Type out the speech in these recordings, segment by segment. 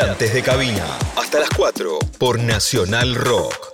Tripulantes de cabina. Hasta las 4 por Nacional Rock.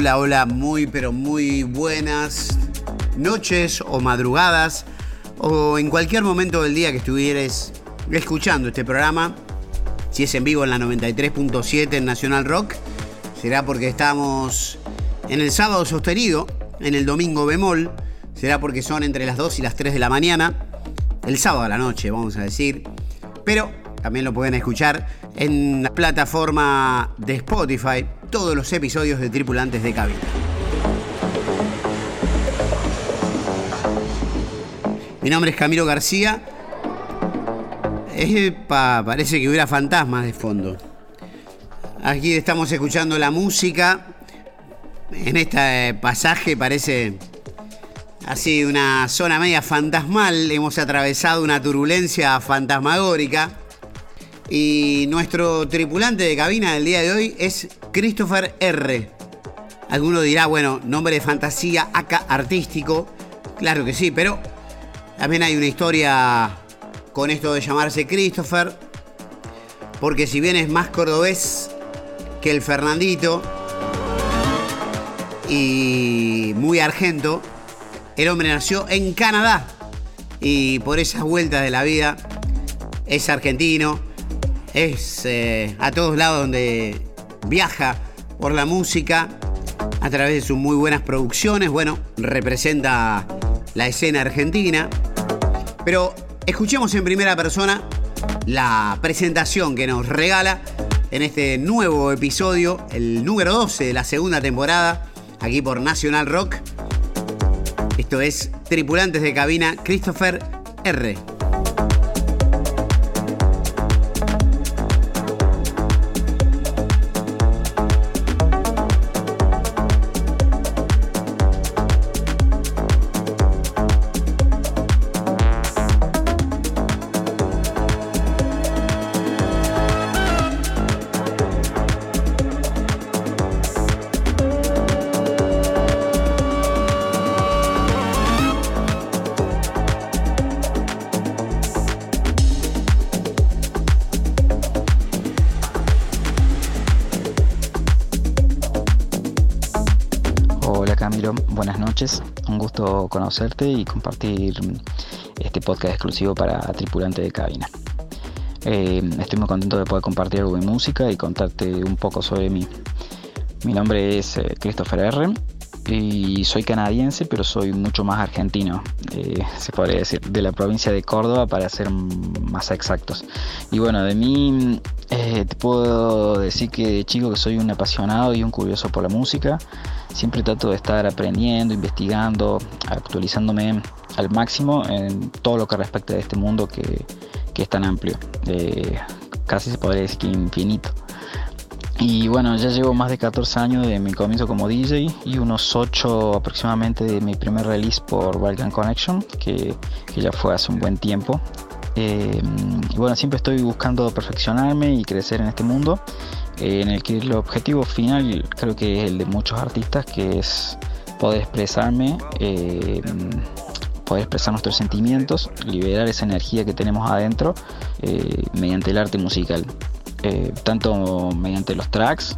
Hola, hola, muy pero muy buenas noches o madrugadas o en cualquier momento del día que estuvieres escuchando este programa. Si es en vivo en la 93.7 en Nacional Rock, será porque estamos en el sábado sostenido, en el domingo bemol, será porque son entre las 2 y las 3 de la mañana, el sábado a la noche, vamos a decir. Pero también lo pueden escuchar en la plataforma de Spotify todos los episodios de Tripulantes de Cabina. Mi nombre es Camilo García. parece que hubiera fantasmas de fondo. Aquí estamos escuchando la música. En este pasaje parece así una zona media fantasmal. Hemos atravesado una turbulencia fantasmagórica. Y nuestro tripulante de cabina del día de hoy es Christopher R. Alguno dirá, bueno, nombre de fantasía, acá artístico. Claro que sí, pero también hay una historia con esto de llamarse Christopher. Porque si bien es más cordobés que el Fernandito y muy argento, el hombre nació en Canadá y por esas vueltas de la vida es argentino es eh, a todos lados donde viaja por la música a través de sus muy buenas producciones. Bueno, representa la escena argentina. Pero escuchemos en primera persona la presentación que nos regala en este nuevo episodio, el número 12 de la segunda temporada, aquí por National Rock. Esto es Tripulantes de Cabina, Christopher R. conocerte y compartir este podcast exclusivo para tripulante de cabina. Eh, estoy muy contento de poder compartir algo de música y contarte un poco sobre mí. Mi nombre es eh, Christopher R. y soy canadiense, pero soy mucho más argentino, eh, se podría decir, de la provincia de Córdoba para ser más exactos. Y bueno, de mí eh, te puedo decir que de chico que soy un apasionado y un curioso por la música. Siempre trato de estar aprendiendo, investigando, actualizándome al máximo en todo lo que respecta a este mundo que, es tan amplio. Eh, casi se podría decir que infinito. Y bueno, ya llevo más de 14 años de mi comienzo como DJ y unos 8 aproximadamente de mi primer release por Balkan Connection, que, ya fue hace un buen tiempo. Eh, y bueno, siempre estoy buscando perfeccionarme y crecer en este mundo, eh, en el que el objetivo final creo que es el de muchos artistas, que es poder expresarme, eh, poder expresar nuestros sentimientos, liberar esa energía que tenemos adentro mediante el arte musical. Tanto mediante los tracks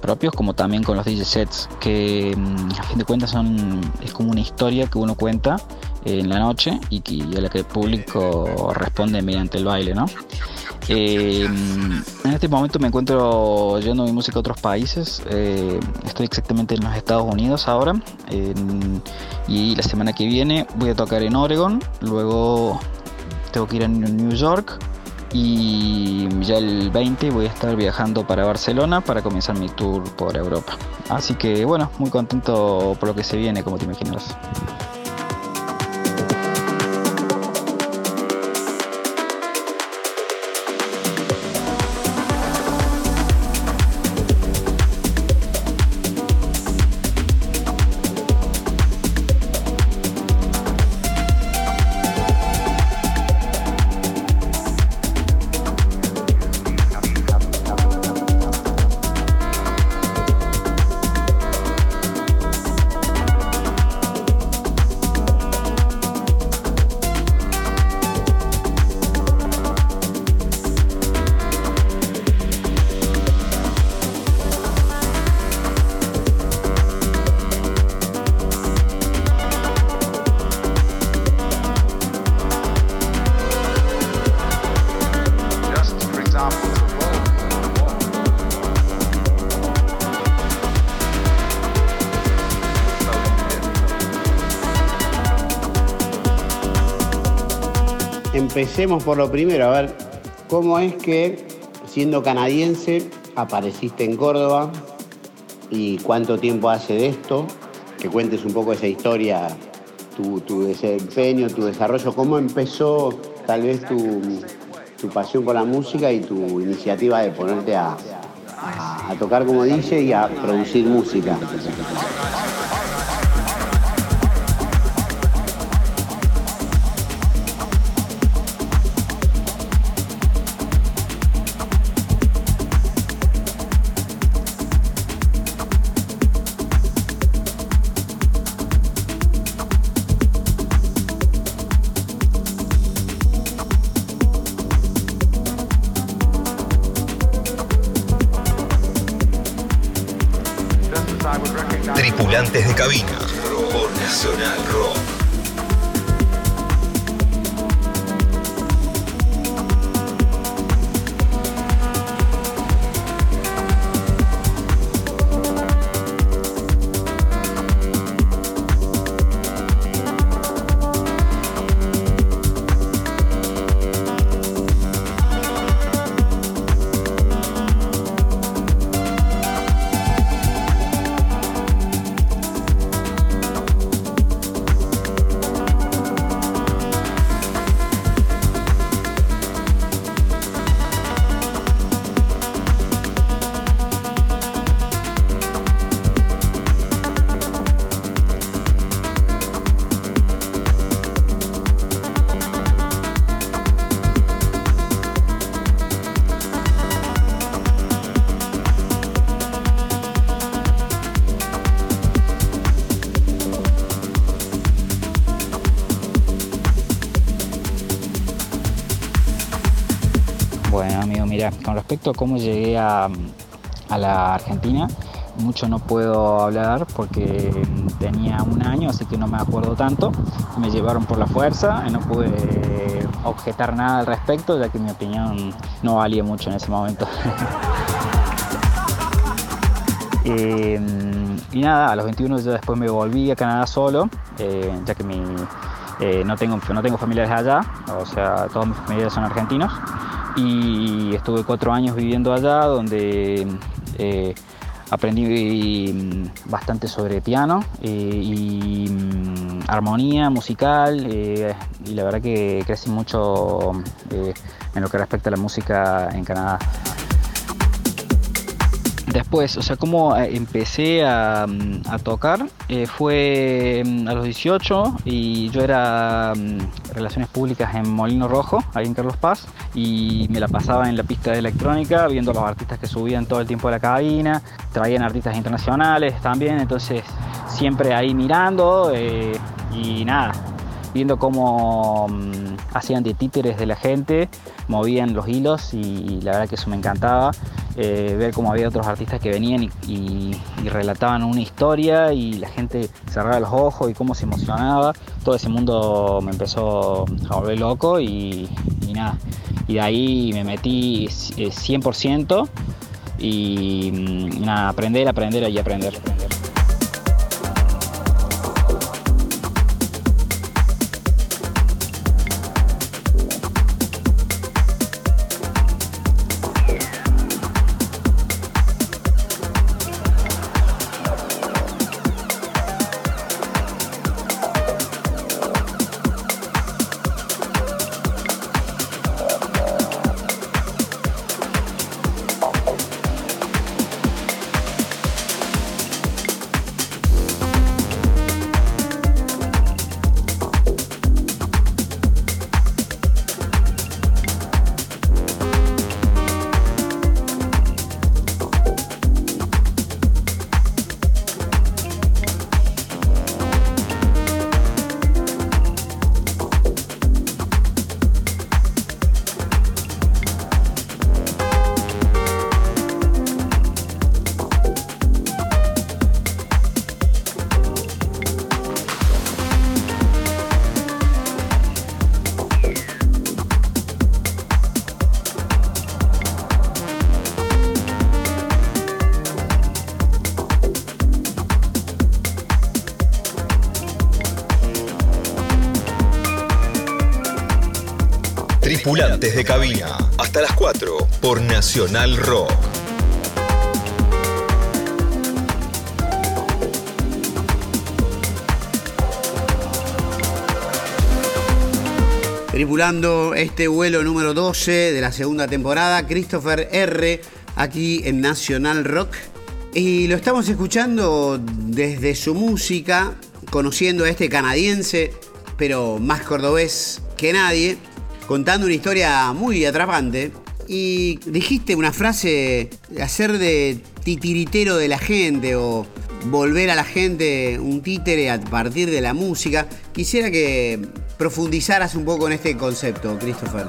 propios como también con los DJ sets, que mm, a fin de cuentas son, es como una historia que uno cuenta en la noche y, que, a la que el público responde mediante el baile, ¿no? Eh, en este momento me encuentro yendo mi música a otros países. estoy exactamente en los Estados Unidos ahora. y la semana que viene voy a tocar en Oregon. Luego tengo que ir a New York y ya el 20 voy a estar viajando para Barcelona para comenzar mi tour por Europa. Así que bueno, muy contento por lo que se viene, como te imaginas. Empecemos por lo primero, a ver, ¿cómo es que siendo canadiense apareciste en Córdoba y cuánto tiempo hace de esto? Que cuentes un poco esa historia, tu, desempeño, tu desarrollo, cómo empezó tal vez tu, pasión por la música y tu iniciativa de ponerte a, a tocar como DJ y a producir música. Respecto a cómo llegué a, la Argentina, mucho no puedo hablar porque tenía un año, así que no me acuerdo tanto. Me llevaron por la fuerza, y no pude objetar nada al respecto, ya que mi opinión no valía mucho en ese momento. Em, nada, a los 21 ya después me volví a Canadá solo, eh, ya que mi, eh, no, tengo, no tengo familiares allá, o sea, todos mis familiares son argentinos. Y estuve cuatro años viviendo allá, donde eh, aprendí mm, bastante sobre piano y mm, armonía musical y la verdad que crecí mucho en lo que respecta a la música en Canadá. Después, o sea, cómo eh, empecé a, mm, tocar eh, fue mm, a los 18 y yo era mm, Relaciones Públicas en Molino Rojo, ahí en Carlos Paz, y me la pasaba en la pista de electrónica viendo a los artistas que subían todo el tiempo de la cabina, traían artistas internacionales también, entonces siempre ahí mirando eh, y nada, viendo cómo hacían de títeres de la gente, movían los hilos y la verdad que eso me encantaba. Eh, ver cómo había otros artistas que venían y, relataban una historia y la gente cerraba los ojos y cómo se emocionaba. Todo ese mundo me empezó a volver loco y, nada. Y de ahí me metí 100% eh, y mm, nada, aprender, aprender y aprender. aprender. Tripulantes de cabina. Hasta las 4 por Nacional Rock. Tripulando este vuelo número 12 de la segunda temporada, Christopher R. aquí en Nacional Rock. Y lo estamos escuchando desde su música, conociendo a este canadiense, pero más cordobés que nadie contando una historia muy atrapante. Y dijiste una frase, hacer de titiritero de la gente o volver a la gente un títere a partir de la música. Quisiera que profundizaras un poco en este concepto, Christopher.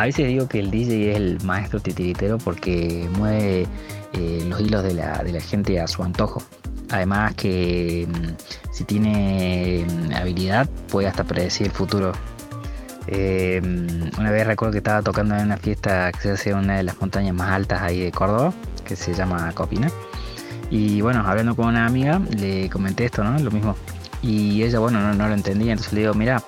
A veces digo que el DJ es el maestro titiritero porque mueve eh, los hilos de la, gente a su antojo. Además que mm, si tiene mm, habilidad puede hasta predecir el futuro. Eh, una vez recuerdo que estaba tocando en una fiesta que se hace en una de las montañas más altas ahí de Córdoba, que se llama Copina. Y bueno, hablando con una amiga, le comenté esto, ¿no? Lo mismo. Y ella, bueno, no, no lo entendía, entonces le digo, mira,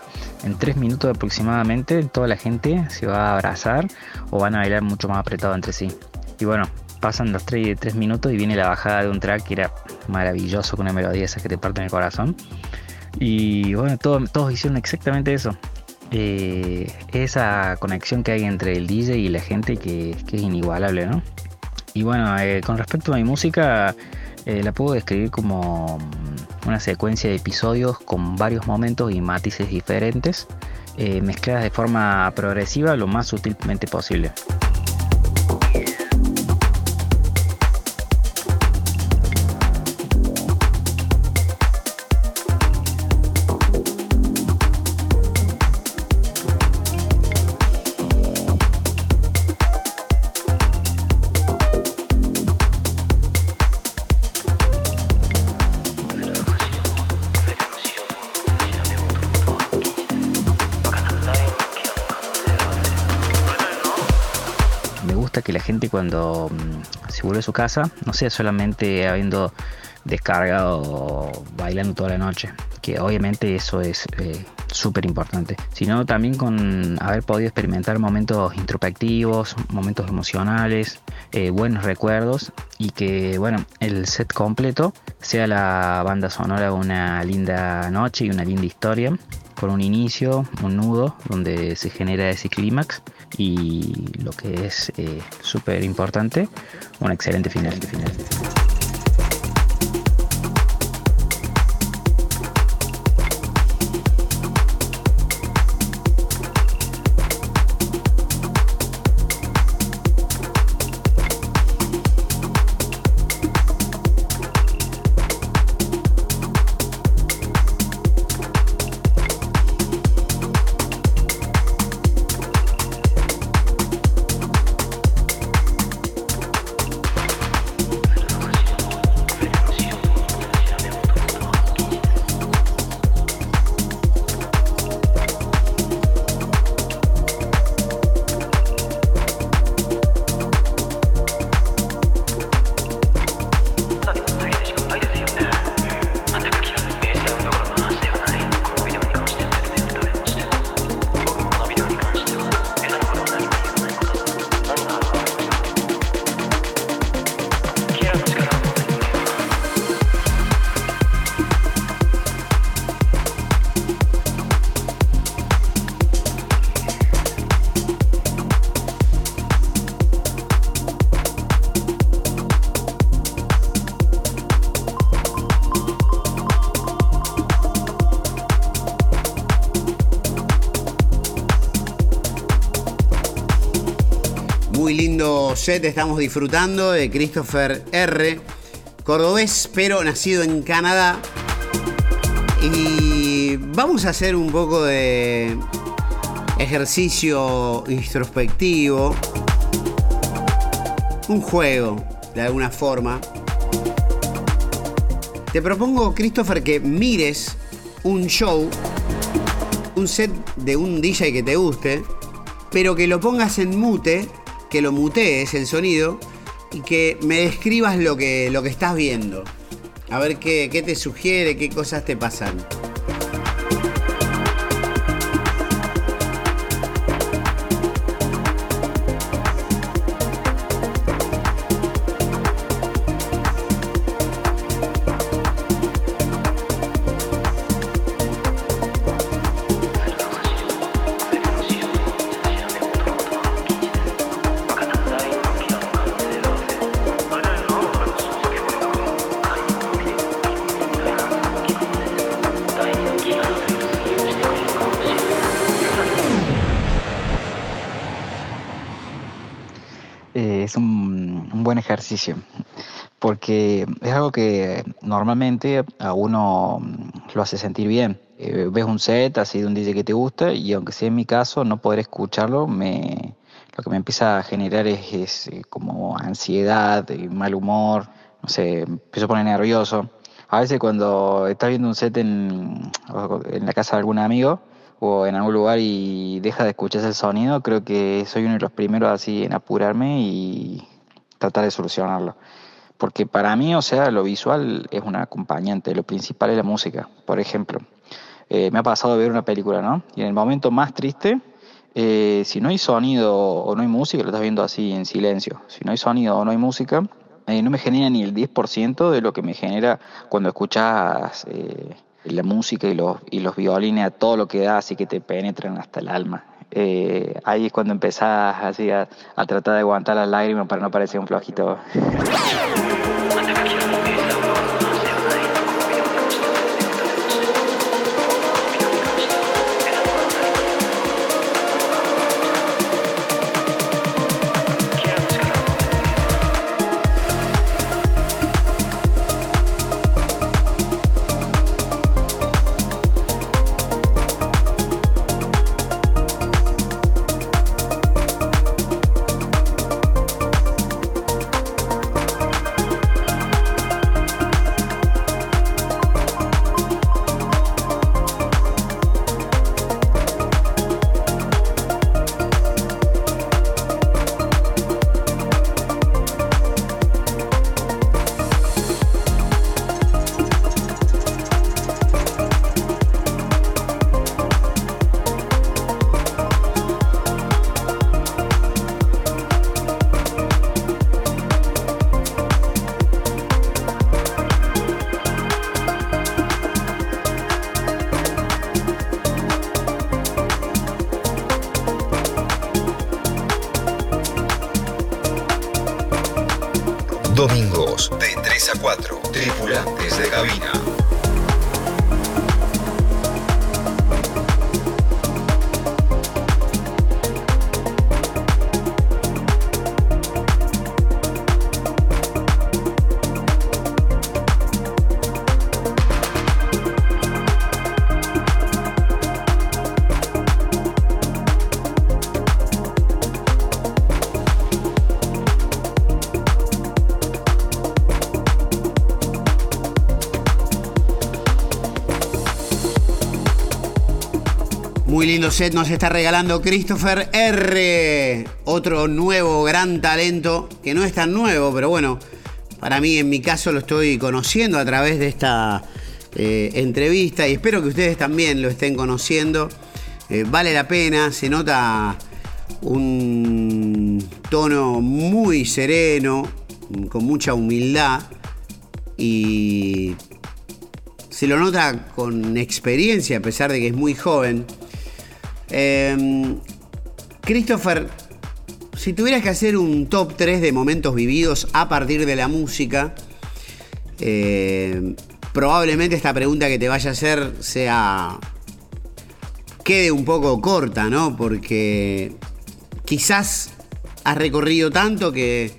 en tres minutos aproximadamente toda la gente se va a abrazar o van a bailar mucho más apretado entre sí. Y bueno, pasan los tres, tres minutos y viene la bajada de un track que era maravilloso con una melodía esa que te parte en el corazón. Y bueno, todos hicieron exactamente eso. Eh, esa conexión que hay entre el DJ y la gente que, es inigualable, ¿no? Y bueno, eh, con respecto a mi música, eh, la puedo describir como una secuencia de episodios con varios momentos y matices diferentes, mezcladas de forma progresiva lo más sutilmente posible. Que la gente cuando mm, se vuelve a su casa no sea solamente habiendo descargado bailando toda la noche, que obviamente eso es eh, súper importante, sino también con haber podido experimentar momentos introspectivos, momentos emocionales, eh, buenos recuerdos y que bueno, el set completo sea la banda sonora de una linda noche y una linda historia con un inicio, un nudo donde se genera ese clímax y lo que es eh, súper importante, un excelente final. final. Set estamos disfrutando de Christopher R. Cordobés, pero nacido en Canadá. Y vamos a hacer un poco de ejercicio introspectivo. Un juego, de alguna forma. Te propongo, Christopher, que mires un show, un set de un DJ que te guste, pero que lo pongas en mute que lo mutees el sonido y que me describas lo que, lo que estás viendo. A ver qué, qué te sugiere, qué cosas te pasan. Ejercicio, porque es algo que normalmente a uno lo hace sentir bien. eh, ves un set así de un DJ que te gusta y aunque sea en mi caso no poder escucharlo, me, lo que me empieza a generar es, eh, como ansiedad, mal humor, no sé, empiezo a poner nervioso. A veces cuando estás viendo un set en, la casa de algún amigo o en algún lugar y deja de escuchar el sonido, creo que soy uno de los primeros así en apurarme y tratar de solucionarlo. Porque para mí, o sea, lo visual es un acompañante, lo principal es la música. Por ejemplo, eh, me ha pasado de ver una película, ¿no? Y en el momento más triste, eh, si no hay sonido o no hay música, lo estás viendo así en silencio. Si no hay sonido o no hay música, eh, no me genera ni el 10% de lo que me genera cuando escuchas la música y los, y los violines a todo lo que da, así que te penetran hasta el alma. Eh, ahí es cuando empezás así a, a, tratar de aguantar las lágrimas para no parecer un flojito. Domingos de 3 a 4. Tripulantes de cabina. Nos está regalando Christopher R. Otro nuevo gran talento, que no es tan nuevo, pero bueno, para mí en mi caso lo estoy conociendo a través de esta eh, entrevista y espero que ustedes también lo estén conociendo. Eh, vale la pena, se nota un tono muy sereno, con mucha humildad y se lo nota con experiencia a pesar de que es muy joven. Em, Christopher, si tuvieras que hacer un top 3 de momentos vividos a partir de la música, em, probablemente esta pregunta que te vaya a hacer sea. quede un poco corta, ¿no? Porque quizás has recorrido tanto que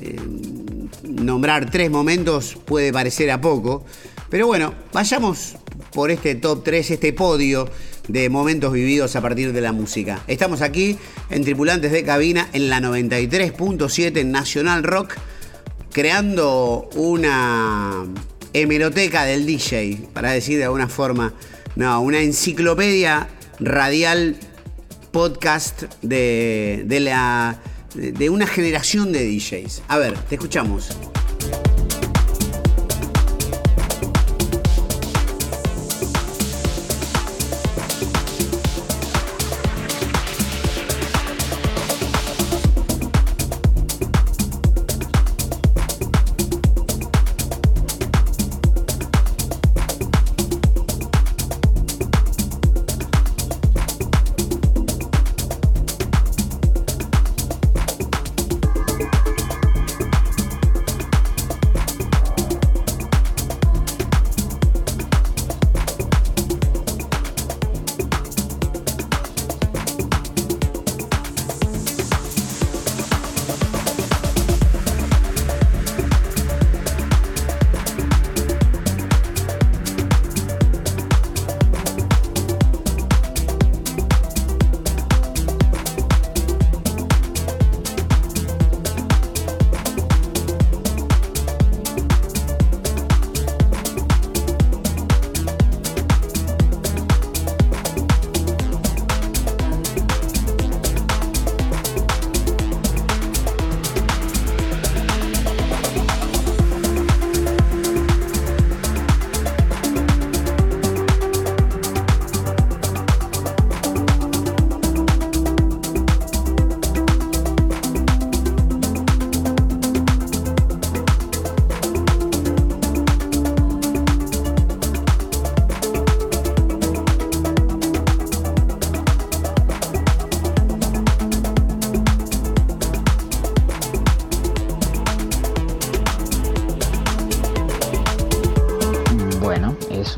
em, nombrar tres momentos puede parecer a poco. Pero bueno, vayamos por este top 3, este podio de momentos vividos a partir de la música. Estamos aquí en Tripulantes de Cabina en la 93.7 Nacional Rock, creando una hemeroteca del DJ, para decir de alguna forma, no, una enciclopedia radial podcast de, de, la, de una generación de DJs. A ver, te escuchamos.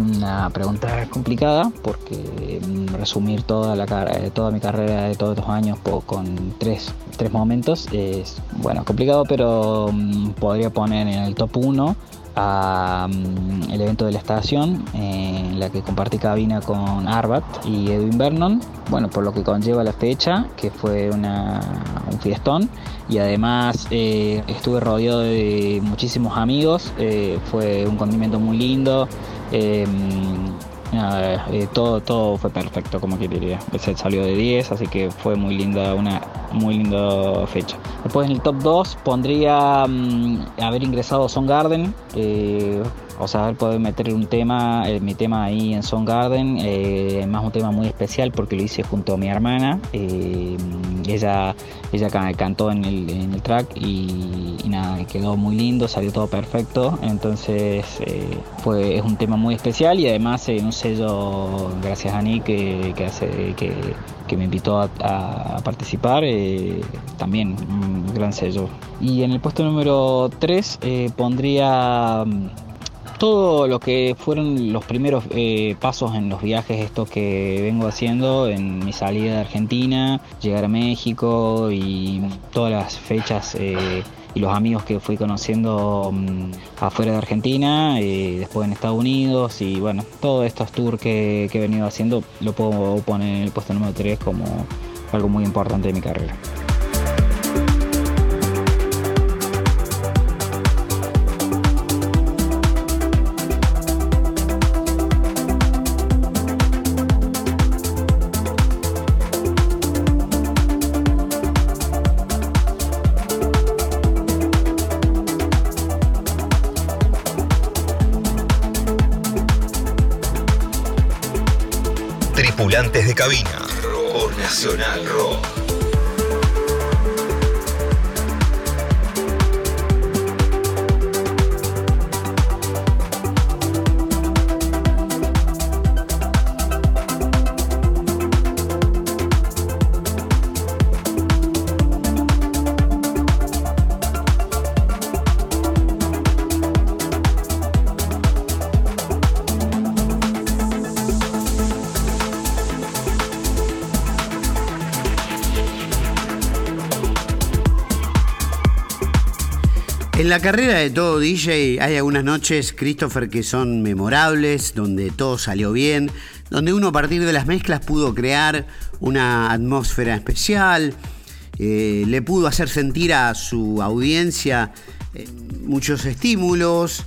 Una pregunta complicada porque mm, resumir toda, la, eh, toda mi carrera de todos los años con tres, tres momentos es bueno complicado, pero mm, podría poner en el top 1 a, mm, el evento de la estación en la que compartí cabina con Arbat y Edwin Vernon, bueno, por lo que conlleva la fecha, que fue una, un fiestón y además eh, estuve rodeado de muchísimos amigos, eh, fue un condimento muy lindo. Eh, eh, todo, todo fue perfecto, como que diría. Se salió de 10, así que fue muy linda, una muy linda fecha. Después en el top 2 pondría mm, haber ingresado a Song Garden. Eh, o sea, haber podido meter un tema, eh, mi tema ahí en Song Garden, eh, más un tema muy especial porque lo hice junto a mi hermana. Eh, ella, ella cantó en el, track y, nada, quedó muy lindo, salió todo perfecto. Entonces fue, es un tema muy especial y además un sello, gracias a Nick, que, hace, que, me invitó a, a participar, también un gran sello. Y en el puesto número 3 pondría todo lo que fueron los primeros eh, pasos en los viajes, esto que vengo haciendo en mi salida de Argentina, llegar a México y todas las fechas eh, y los amigos que fui conociendo mm, afuera de Argentina, eh, después en Estados Unidos y bueno, todos estos tours que, que he venido haciendo lo puedo poner en el puesto número 3 como algo muy importante de mi carrera. Tripulantes de cabina por Nacional Rock. La carrera de todo DJ hay algunas noches, Christopher, que son memorables, donde todo salió bien, donde uno a partir de las mezclas pudo crear una atmósfera especial, eh, le pudo hacer sentir a su audiencia eh, muchos estímulos,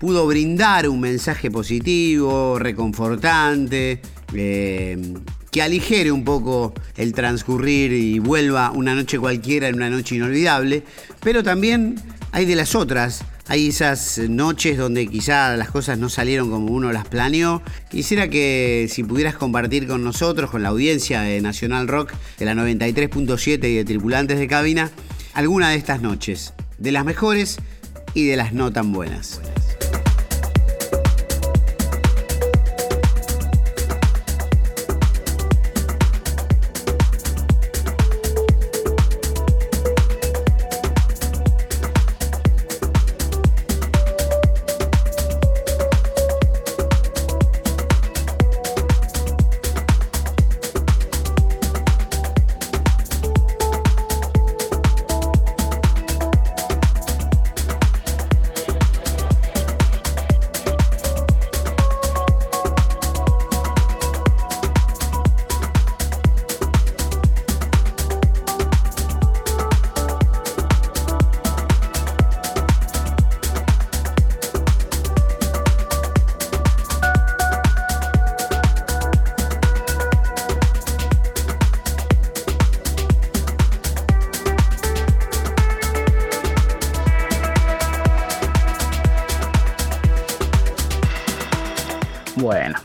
pudo brindar un mensaje positivo, reconfortante, eh, que aligere un poco el transcurrir y vuelva una noche cualquiera en una noche inolvidable, pero también hay de las otras. Hay esas noches donde quizá las cosas no salieron como uno las planeó. Quisiera que si pudieras compartir con nosotros, con la audiencia de Nacional Rock, de la 93.7 y de Tripulantes de Cabina, alguna de estas noches, de las mejores y de las no tan buenas.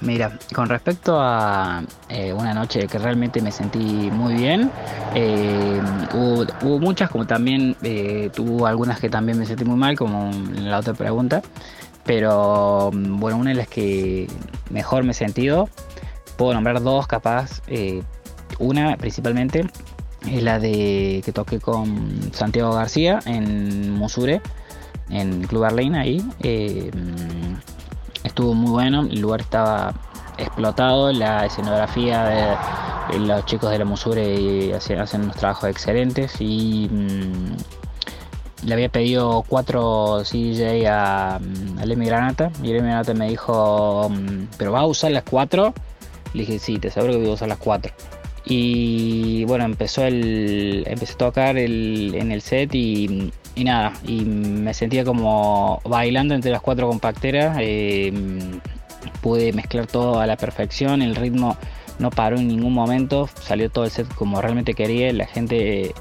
Mira, con respecto a eh, una noche que realmente me sentí muy bien, eh, hubo, muchas, como también eh, tuvo algunas que también me sentí muy mal, como en la otra pregunta, pero bueno, una de las que mejor me he sentido, puedo nombrar dos capaz, una principalmente es la de que toqué con Santiago García en Musure, en Club Arlene ahí estuvo muy bueno, el lugar estaba explotado, la escenografía de, los chicos de la Musure hacen, hacen unos trabajos excelentes y mm, le había pedido cuatro CJ a, mm, a Lemmy Granata y Lemmy Granata me dijo, mm, ¿pero vas a usar las cuatro? Le dije, sí, te aseguro que voy a usar las cuatro. Y bueno, empezó el, empecé a tocar en el set y, nada, y me sentía como bailando entre las cuatro compacteras. Eh, pude mezclar todo a la perfección, el ritmo no paró en ningún momento, salió todo el set como realmente quería, la gente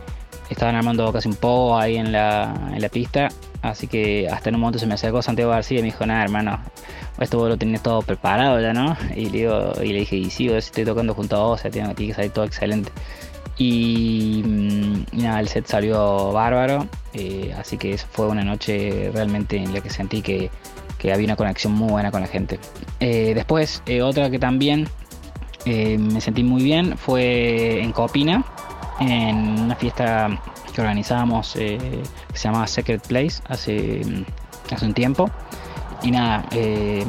estaban armando casi un poco ahí en la, en la pista, así que hasta en un momento se me acercó Santiago García y me dijo, nada hermano, esto vos lo todo preparado ya, ¿no? Y le, y dije, y sí, estoy tocando junto a vos, o sea, tiene, que salir todo excelente. Y, mm, nada, el set salió bárbaro, eh, así que fue una noche realmente en la que sentí que, que había una conexión muy buena con la gente. Eh, después, eh, otra que también me sentí muy bien fue en Copina, en una fiesta que organizábamos que se llamaba Secret Place hace, hace un tiempo. Y nada, eh,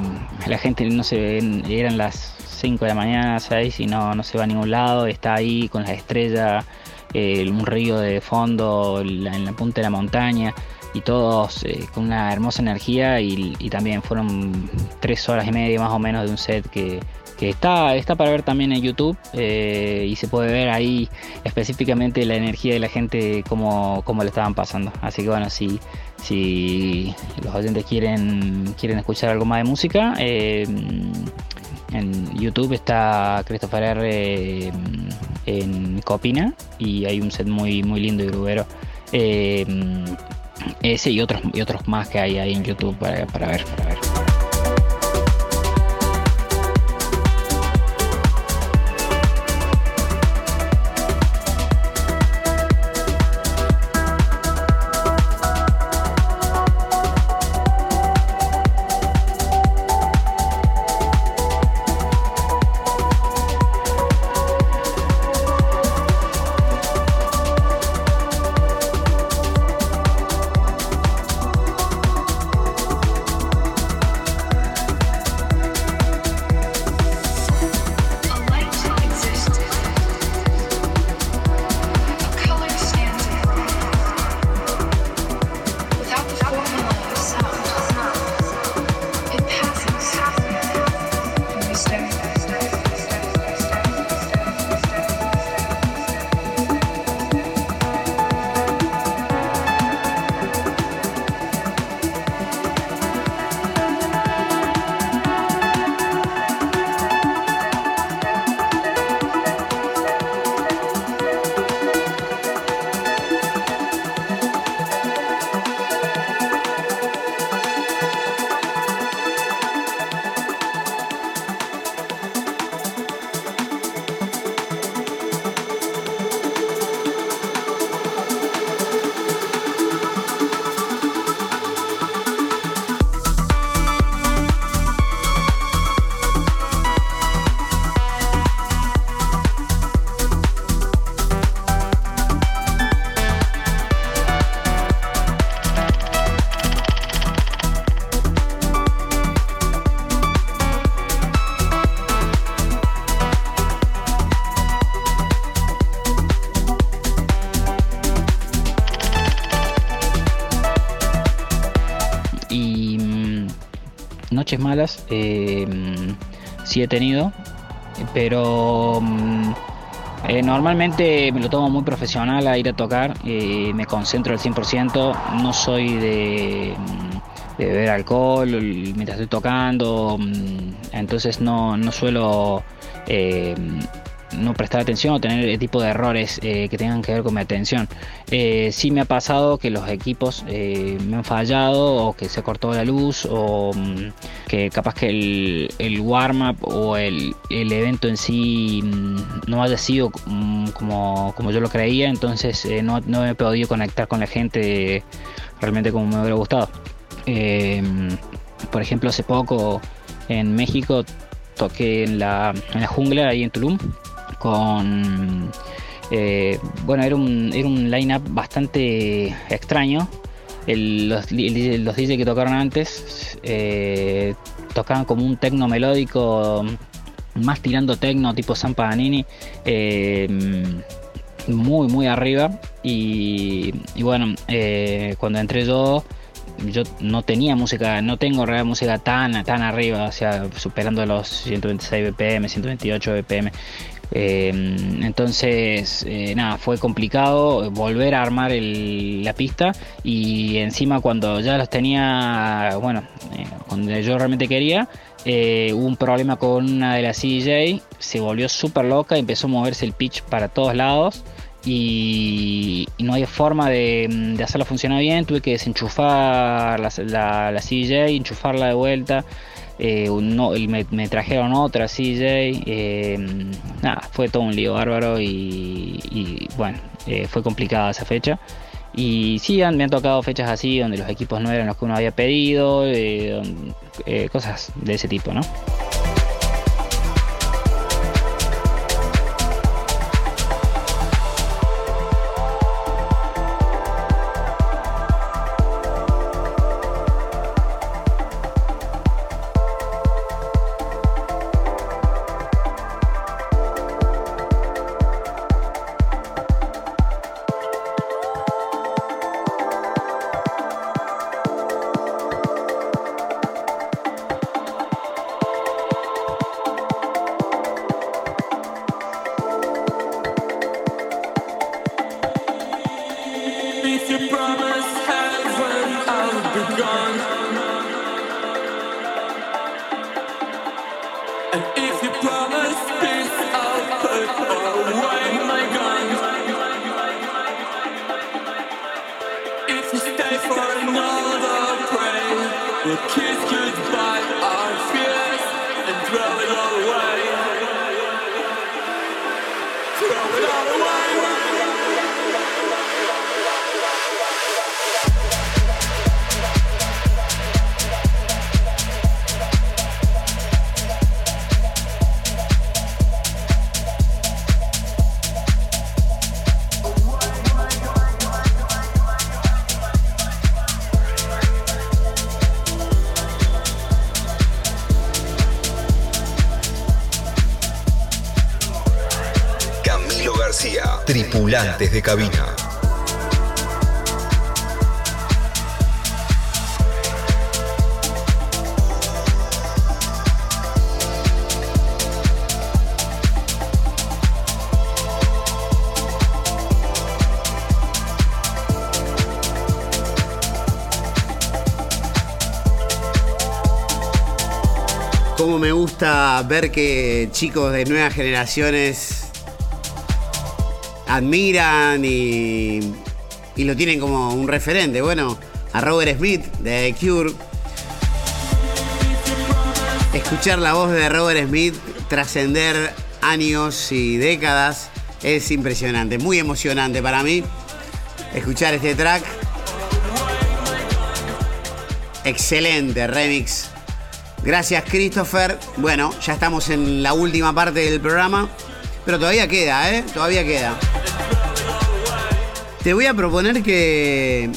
la gente no se ve, eran las 5 de la mañana, 6 y no, no se va a ningún lado, está ahí con las estrellas, eh, un río de fondo en la punta de la montaña y todos eh, con una hermosa energía y, también fueron 3 horas y media más o menos de un set que, está, está para ver también en YouTube y se puede ver ahí específicamente la energía de la gente como, como le estaban pasando. Así que bueno, sí si los oyentes quieren, quieren escuchar algo más de música, eh, en YouTube está Christopher R en Copina y hay un set muy, muy lindo y grubero. Eh, ese y otros, y otros más que hay ahí en YouTube para. Para ver. Malas eh, sí he tenido, pero mm, eh, normalmente me lo tomo muy profesional a ir a tocar, eh, me concentro al 100%, no soy de, mm, de beber alcohol mientras estoy tocando, mm, entonces no, no suelo no prestar atención o tener el tipo de errores eh, que tengan que ver con mi atención. Eh, sí me ha pasado que los equipos eh, me han fallado o que se cortó la luz o mm, que capaz que el, el warm-up o el, el, evento en sí mm, no haya sido mm, como, como, yo lo creía, entonces no, no, he podido conectar con la gente realmente como me hubiera gustado. por ejemplo, hace poco en México toqué en la, en la jungla ahí en Tulum con... Eh, bueno, era un, era un line-up bastante extraño. los, los DJ que tocaron antes eh, tocaban como un tecno melódico, más tirando tecno tipo San Paganini. muy, muy arriba. Y, bueno, cuando entré yo, yo no tenía música, no tengo real música tan, tan arriba, o sea, superando los 126 BPM, 128 BPM. Eh, entonces, eh, nada, fue complicado volver a armar la pista y encima cuando ya los tenía, bueno, eh, cuando yo realmente quería, hubo un problema con una de las CJ, se volvió súper loca, empezó a moverse el pitch para todos lados y, no hay forma de, hacerla funcionar bien. Tuve que desenchufar la, la, la enchufarla de vuelta. Eh, me, trajeron otra CJ. Eh, nada, fue todo un lío bárbaro y, bueno, eh, fue complicada esa fecha. Y sí, me han tocado fechas así donde los equipos no eran los que uno había pedido, cosas de ese tipo, ¿no? Tripulantes de cabina. Cómo me gusta ver que chicos de nuevas generaciones admiran y, lo tienen como un referente. Bueno, a Robert Smith de The Cure. Escuchar la voz de Robert Smith trascender años y décadas es impresionante, muy emocionante para mí escuchar este track. Excelente remix. Gracias Christopher. Bueno, ya estamos en la última parte del programa, pero todavía queda, ¿eh? Todavía queda. Te voy a proponer que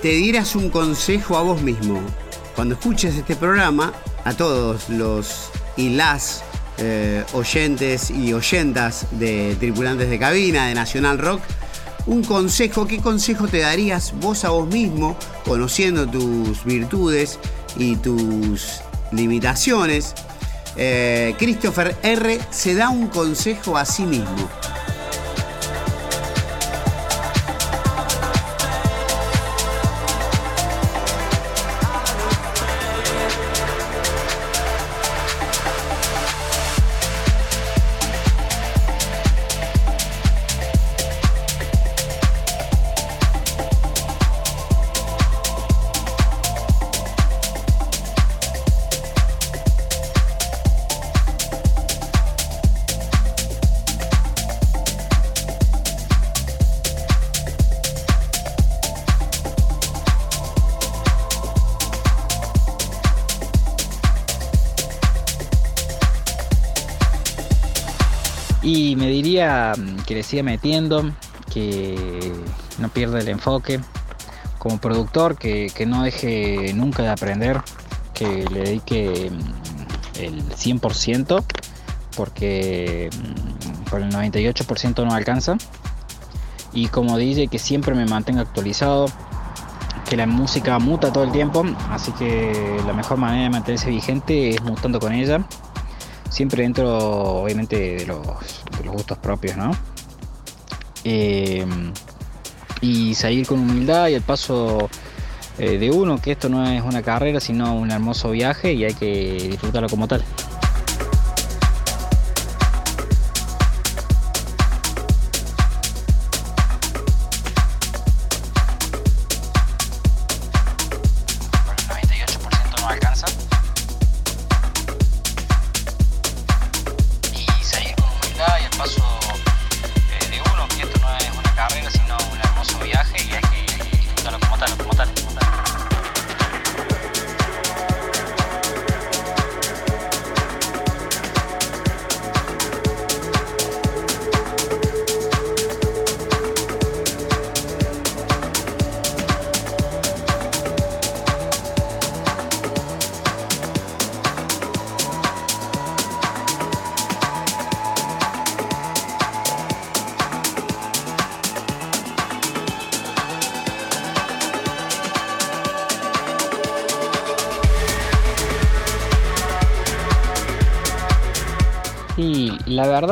te dieras un consejo a vos mismo. Cuando escuches este programa, a todos los y las eh, oyentes y oyentas de tripulantes de cabina de Nacional Rock, un consejo, ¿qué consejo te darías vos a vos mismo, conociendo tus virtudes y tus limitaciones? Eh, Christopher R. se da un consejo a sí mismo. Que le siga metiendo, que no pierda el enfoque como productor, que, no deje nunca de aprender, que le dedique mm, el 100% porque mm, por el 98% no alcanza. Y como dice que siempre me mantenga actualizado, que la música muta todo el tiempo, así que la mejor manera de mantenerse vigente es mutando con ella. Siempre dentro, obviamente, de los, gustos propios, ¿no? Eh, y seguir con humildad y el paso eh, de uno, que esto no es una carrera, sino un hermoso viaje y hay que disfrutarlo como tal.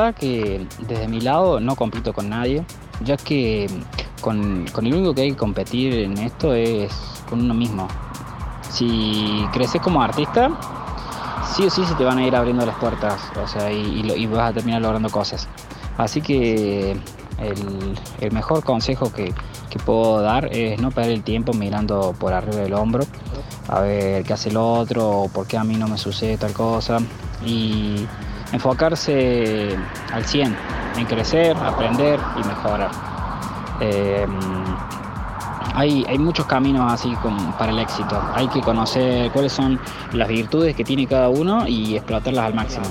Verdad que desde mi lado no compito con nadie, ya que con, el único que hay que competir en esto es con uno mismo. Si creces como artista, sí o sí se te van a ir abriendo las puertas, o sea, y, vas a terminar logrando cosas. Así que el, mejor consejo que, que, puedo dar es no perder el tiempo mirando por arriba del hombro, a ver qué hace el otro, o por qué a mí no me sucede tal cosa. Y enfocarse al 100 en crecer, aprender y mejorar. Em, hay, hay, muchos caminos así para el éxito. Hay que conocer cuáles son las virtudes que tiene cada uno y explotarlas al máximo.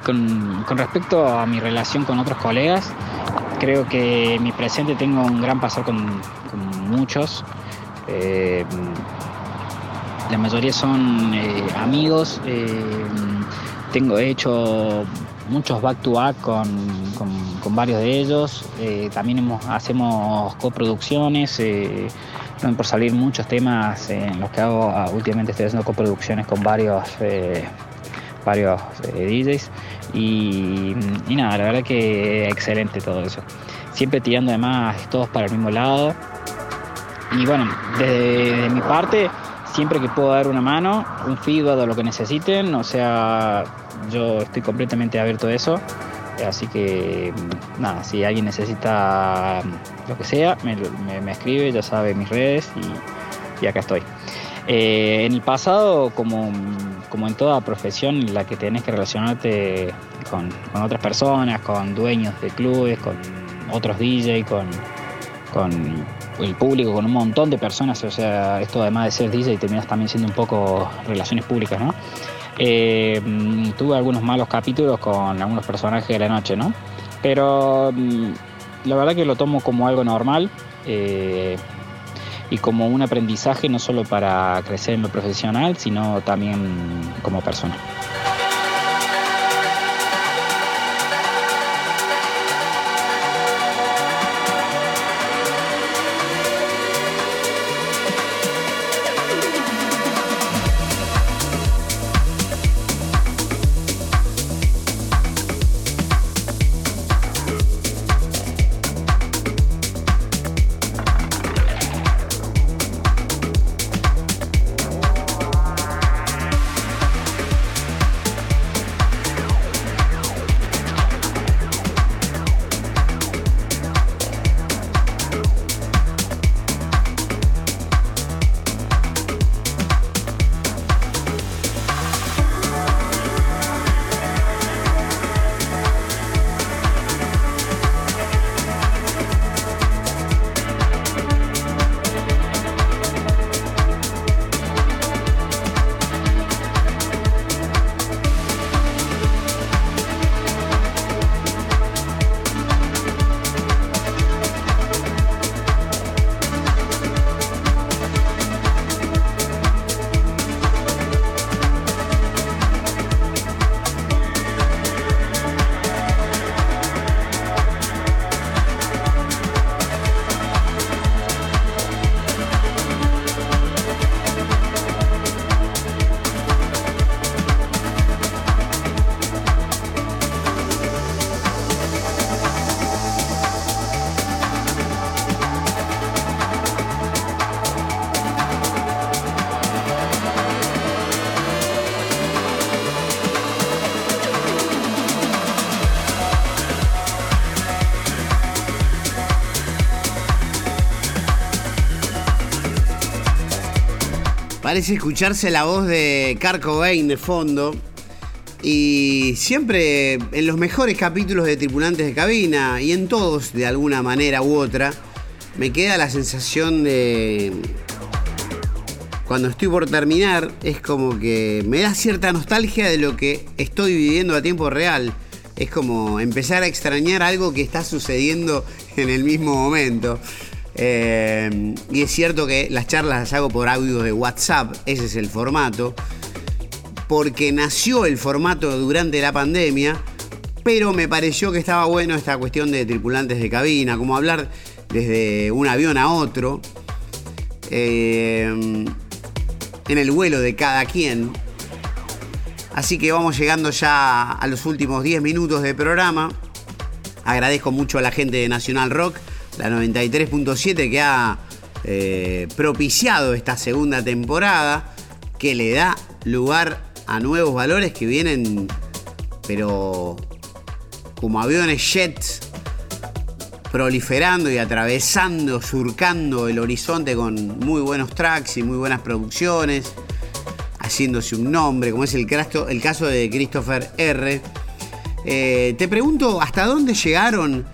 Con, respecto a mi relación con otros colegas, creo que en mi presente tengo un gran pasar con, muchos. Eh, la mayoría son eh, amigos. Eh, tengo hecho muchos back to back con, varios de ellos. también hacemos coproducciones. por salir muchos temas en los que hago ah, últimamente estoy haciendo coproducciones con varios varios DJs y, nada, la verdad que excelente todo eso. Siempre tirando además todos para el mismo lado. Y bueno, desde, mi parte, siempre que puedo dar una mano, un feedback o lo que necesiten, o sea, yo estoy completamente abierto a eso. Así que nada, si alguien necesita lo que sea, me, escribe, ya sabe mis redes y, acá estoy. Eh, en el pasado, como como en toda profesión la que tenés que relacionarte con, otras personas, con dueños de clubes, con otros DJ, con, con el público, con un montón de personas, o sea, esto además de ser DJ terminas también siendo un poco relaciones públicas, ¿no? Eh, mm, tuve algunos malos capítulos con algunos personajes de la noche, ¿no? Pero mm, la verdad que lo tomo como algo normal eh, y como un aprendizaje no solo para crecer en lo profesional, sino también como persona. Parece escucharse la voz de Carco Cobain de fondo. Y siempre en los mejores capítulos de Tripulantes de Cabina y en todos de alguna manera u otra, me queda la sensación de... Cuando estoy por terminar, es como que me da cierta nostalgia de lo que estoy viviendo a tiempo real. Es como empezar a extrañar algo que está sucediendo en el mismo momento. Eh, y es cierto que las charlas las hago por audio de WhatsApp, ese es el formato, porque nació el formato durante la pandemia, pero me pareció que estaba bueno esta cuestión de tripulantes de cabina, como hablar desde un avión a otro, eh, en el vuelo de cada quien. Así que vamos llegando ya a los últimos 10 minutos de programa. Agradezco mucho a la gente de Nacional Rock la 93.7 que ha eh, propiciado esta segunda temporada, que le da lugar a nuevos valores que vienen, pero como aviones jets proliferando y atravesando, surcando el horizonte con muy buenos tracks y muy buenas producciones, haciéndose un nombre, como es el el caso de Christopher R. Eh, te pregunto, ¿hasta dónde llegaron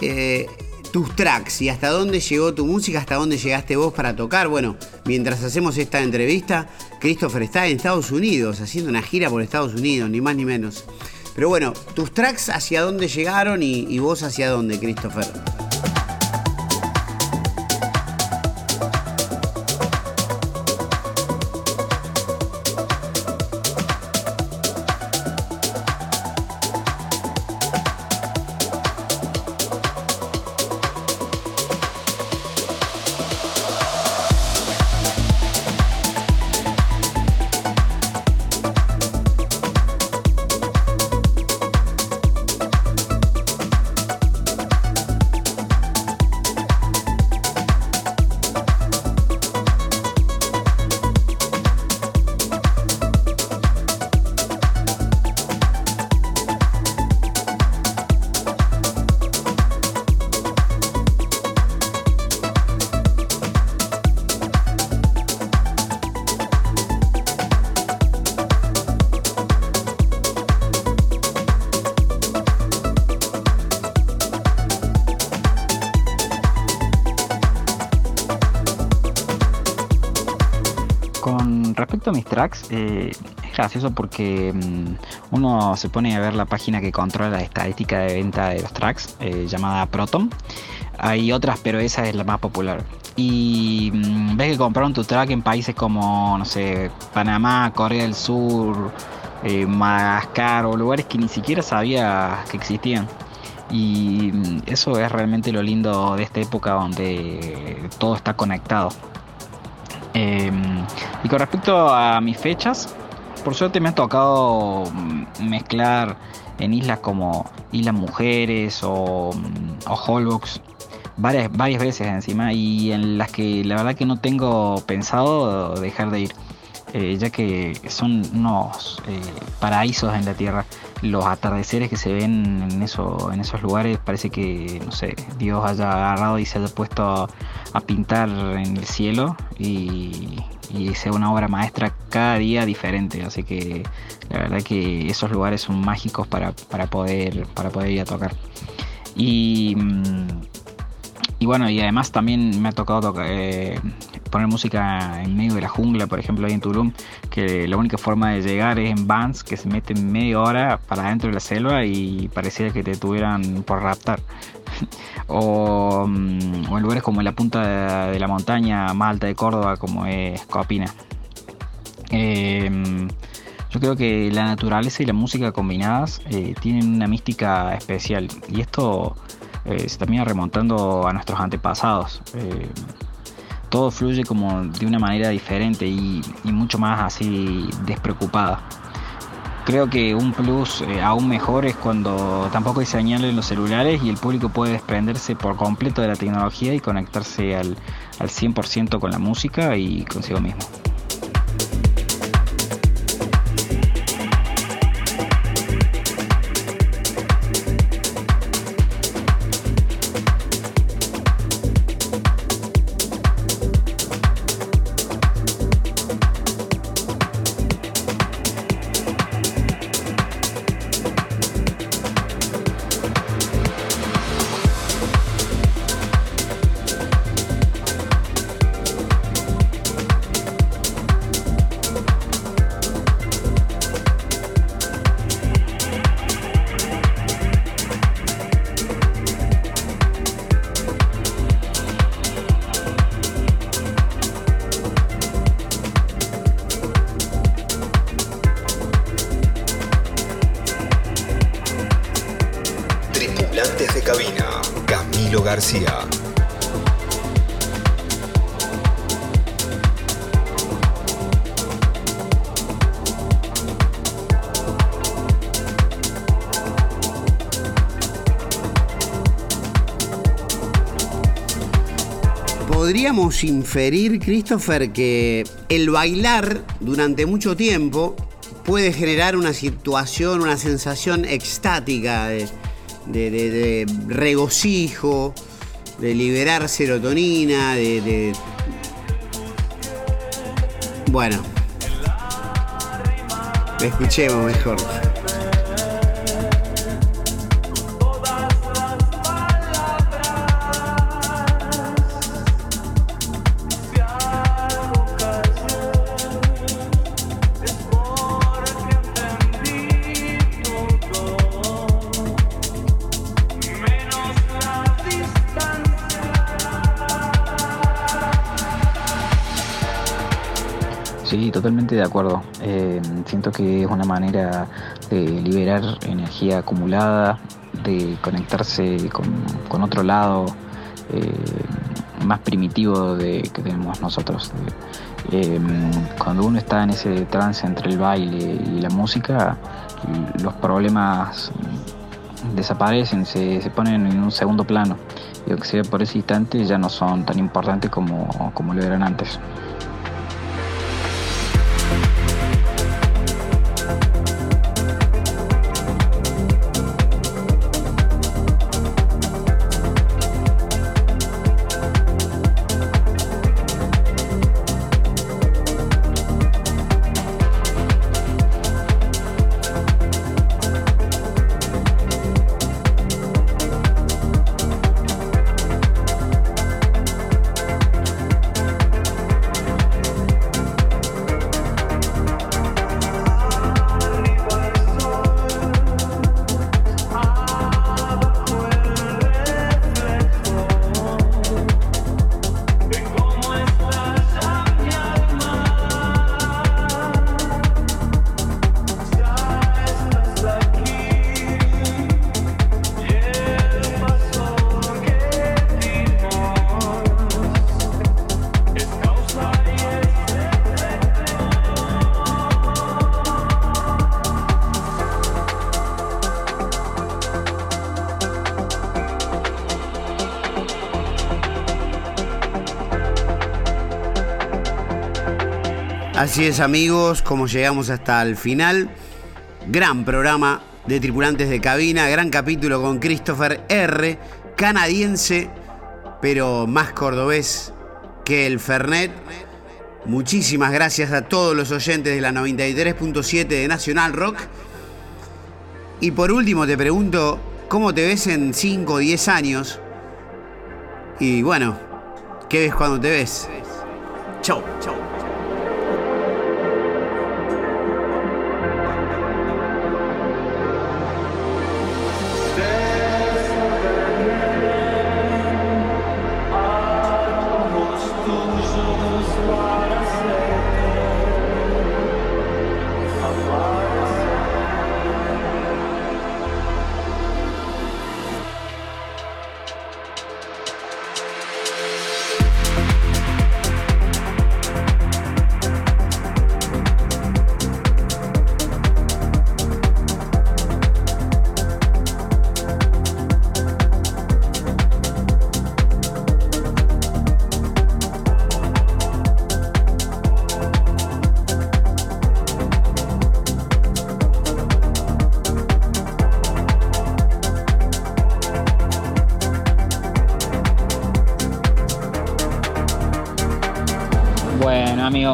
eh, tus tracks y hasta dónde llegó tu música, hasta dónde llegaste vos para tocar. Bueno, mientras hacemos esta entrevista, Christopher está en Estados Unidos, haciendo una gira por Estados Unidos, ni más ni menos. Pero bueno, tus tracks hacia dónde llegaron y, y vos hacia dónde, Christopher. Eh, es gracioso porque mm, uno se pone a ver la página que controla la estadística de venta de los tracks, eh, llamada Proton. Hay otras, pero esa es la más popular. Y mm, ves que compraron tu track en países como, no sé, Panamá, Corea del Sur, eh, Madagascar o lugares que ni siquiera sabía que existían. Y mm, eso es realmente lo lindo de esta época donde todo está conectado. Y con respecto a mis fechas, por suerte me ha tocado mm, mezclar en islas como Islas Mujeres o, mm, o Holbox varias, varias veces encima y en las que la verdad que no tengo pensado dejar de ir. Eh, ya que son unos eh, paraísos en la tierra. Los atardeceres que se ven en, eso, en esos lugares parece que, no sé, Dios haya agarrado y se haya puesto a, pintar en el cielo y, sea una obra maestra cada día diferente. Así que la verdad que esos lugares son mágicos para, poder, para poder ir a tocar. Y, mm, y bueno, y además también me ha tocado tocar, eh, poner música en medio de la jungla, por ejemplo, ahí en Tulum, que la única forma de llegar es en vans que se meten media hora para adentro de la selva y parecía que te tuvieran por raptar. o, mm, o, en lugares como en la punta de, la montaña más alta de Córdoba, como es Copina. Em, yo creo que la naturaleza y la música combinadas eh, tienen una mística especial y esto eh, termina remontando a nuestros antepasados. Eh, todo fluye como de una manera diferente y, mucho más así despreocupada. Creo que un plus eh, aún mejor es cuando tampoco hay señal en los celulares y el público puede desprenderse por completo de la tecnología y conectarse al, al 100% con la música y consigo mismo. Podríamos inferir, Christopher, que el bailar durante mucho tiempo puede generar una situación, una sensación extática de, regocijo, de liberar serotonina, de... Bueno, escuchemos mejor. Totalmente de acuerdo. Eh, siento que es una manera de liberar energía acumulada, de conectarse con, otro lado eh, más primitivo de, que tenemos nosotros. Eh, cuando uno está en ese trance entre el baile y la música, los problemas desaparecen, se, ponen en un segundo plano. Y aunque sea por ese instante ya no son tan importantes como, como lo eran antes. Así es amigos, como llegamos hasta el final. Gran programa de tripulantes de cabina, gran capítulo con Christopher R., canadiense, pero más cordobés que el Fernet. Muchísimas gracias a todos los oyentes de la 93.7 de Nacional Rock. Y por último te pregunto, ¿cómo te ves en 5 o 10 años? Y bueno, ¿qué ves cuando te ves?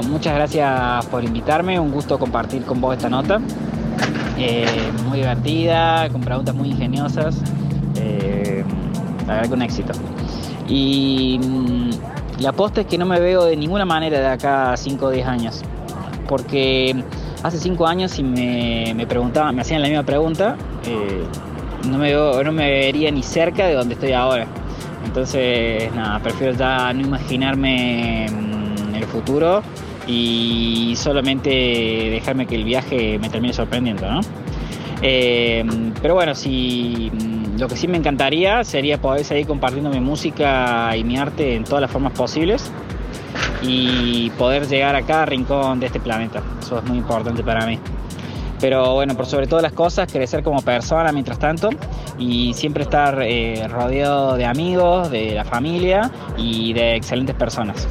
Muchas gracias por invitarme. Un gusto compartir con vos esta nota. Eh, muy divertida, con preguntas muy ingeniosas. Eh, la verdad éxito. Y mm, la aposta es que no me veo de ninguna manera de acá a 5 o 10 años. Porque hace 5 años, si me, me preguntaban, me hacían la misma pregunta, eh, no, me no me vería ni cerca de donde estoy ahora. Entonces, nada, prefiero ya no imaginarme mm, el futuro y solamente dejarme que el viaje me termine sorprendiendo, ¿no? Eh, pero bueno, si mm, lo que sí me encantaría sería poder seguir compartiendo mi música y mi arte en todas las formas posibles y poder llegar a cada rincón de este planeta. Eso es muy importante para mí. Pero bueno, por sobre todas las cosas, crecer como persona mientras tanto y siempre estar eh, rodeado de amigos, de la familia y de excelentes personas.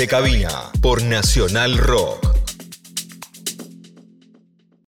Tripulantes de cabina por Nacional Rock.